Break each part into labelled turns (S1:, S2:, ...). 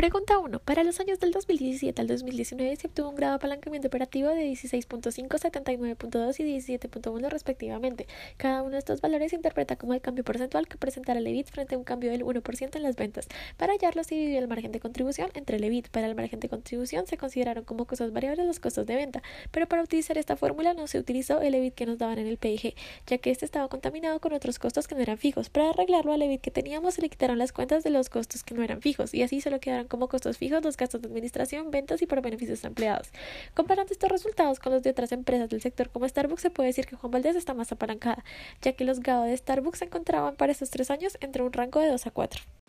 S1: Pregunta 1. Para los años del 2017 al 2019 se obtuvo un grado de apalancamiento operativo de 16.5, 79.2 y 17.1 respectivamente. Cada uno de estos valores se interpreta como el cambio porcentual que presentará el EBIT frente a un cambio del 1% en las ventas. Para hallarlo se dividió el margen de contribución entre el EBIT. Para el margen de contribución se consideraron como costos variables los costos de venta, pero para utilizar esta fórmula no se utilizó el EBIT que nos daban en el PIG, ya que este estaba contaminado con otros costos que no eran fijos. Para arreglarlo al EBIT que teníamos se le quitaron las cuentas de los costos que no eran fijos y así solo quedaron como costos fijos los gastos de administración, ventas y por beneficios empleados. Comparando estos resultados con los de otras empresas del sector como Starbucks, se puede decir que Juan Valdez está más apalancada, ya que los GAO de Starbucks se encontraban para estos tres años entre un rango de 2 a 4.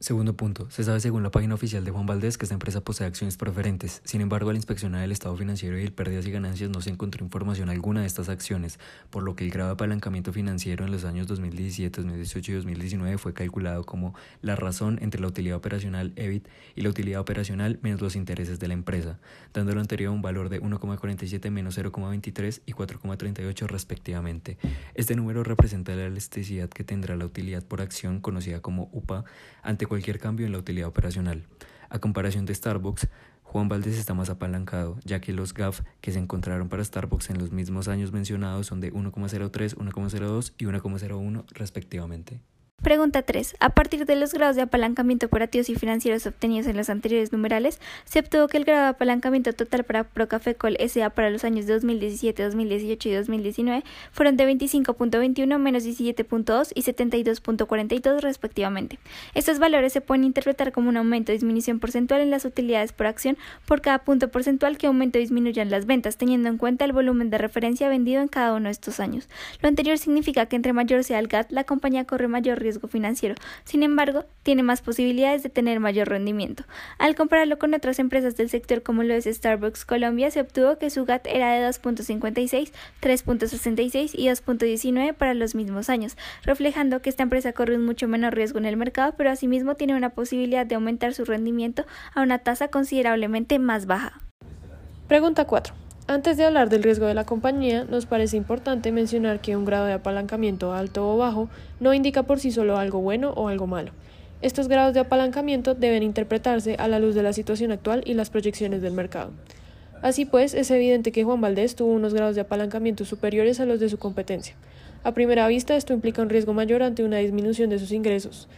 S2: Segundo punto. Se sabe según la página oficial de Juan Valdés que esta empresa posee acciones preferentes. Sin embargo, al inspeccionar el estado financiero y el pérdidas y ganancias no se encontró información alguna de estas acciones, por lo que el grado de apalancamiento financiero en los años 2017, 2018 y 2019 fue calculado como la razón entre la utilidad operacional EBIT y la utilidad operacional menos los intereses de la empresa, dando lo anterior un valor de 1,47 menos 0,23 y 4,38 respectivamente. Este número representa la elasticidad que tendrá la utilidad por acción conocida como UPA ante cualquier cambio en la utilidad operacional. A comparación de Starbucks, Juan Valdez está más apalancado, ya que los GAF que se encontraron para Starbucks en los mismos años mencionados son de 1,03, 1,02 y 1,01 respectivamente.
S3: Pregunta 3. A partir de los grados de apalancamiento operativos y financieros obtenidos en los anteriores numerales, se obtuvo que el grado de apalancamiento total para Procafecol SA para los años 2017, 2018 y 2019 fueron de 25.21, menos 17.2 y 72.42 respectivamente. Estos valores se pueden interpretar como un aumento o disminución porcentual en las utilidades por acción por cada punto porcentual que aumente o disminuyan las ventas, teniendo en cuenta el volumen de referencia vendido en cada uno de estos años. Lo anterior significa que entre mayor sea el GAT, la compañía corre mayor riesgo riesgo financiero. Sin embargo, tiene más posibilidades de tener mayor rendimiento. Al compararlo con otras empresas del sector como lo es Starbucks Colombia, se obtuvo que su GAT era de 2.56, 3.66 y 2.19 para los mismos años, reflejando que esta empresa corre un mucho menor riesgo en el mercado, pero asimismo tiene una posibilidad de aumentar su rendimiento a una tasa considerablemente más baja.
S4: Pregunta 4. Antes de hablar del riesgo de la compañía, nos parece importante mencionar que un grado de apalancamiento alto o bajo no indica por sí solo algo bueno o algo malo. Estos grados de apalancamiento deben interpretarse a la luz de la situación actual y las proyecciones del mercado. Así pues, es evidente que Juan Valdés tuvo unos grados de apalancamiento superiores a los de su competencia. A primera vista, esto implica un riesgo mayor ante una disminución de sus ingresos.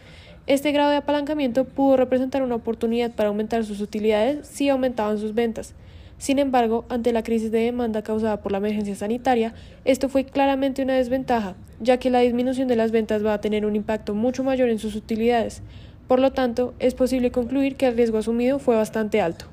S4: Este grado de apalancamiento pudo representar una oportunidad para aumentar sus utilidades si aumentaban sus ventas. Sin embargo, ante la crisis de demanda causada por la emergencia sanitaria, esto fue claramente una desventaja, ya que la disminución de las ventas va a tener un impacto mucho mayor en sus utilidades. Por lo tanto, es posible concluir que el riesgo asumido fue bastante alto.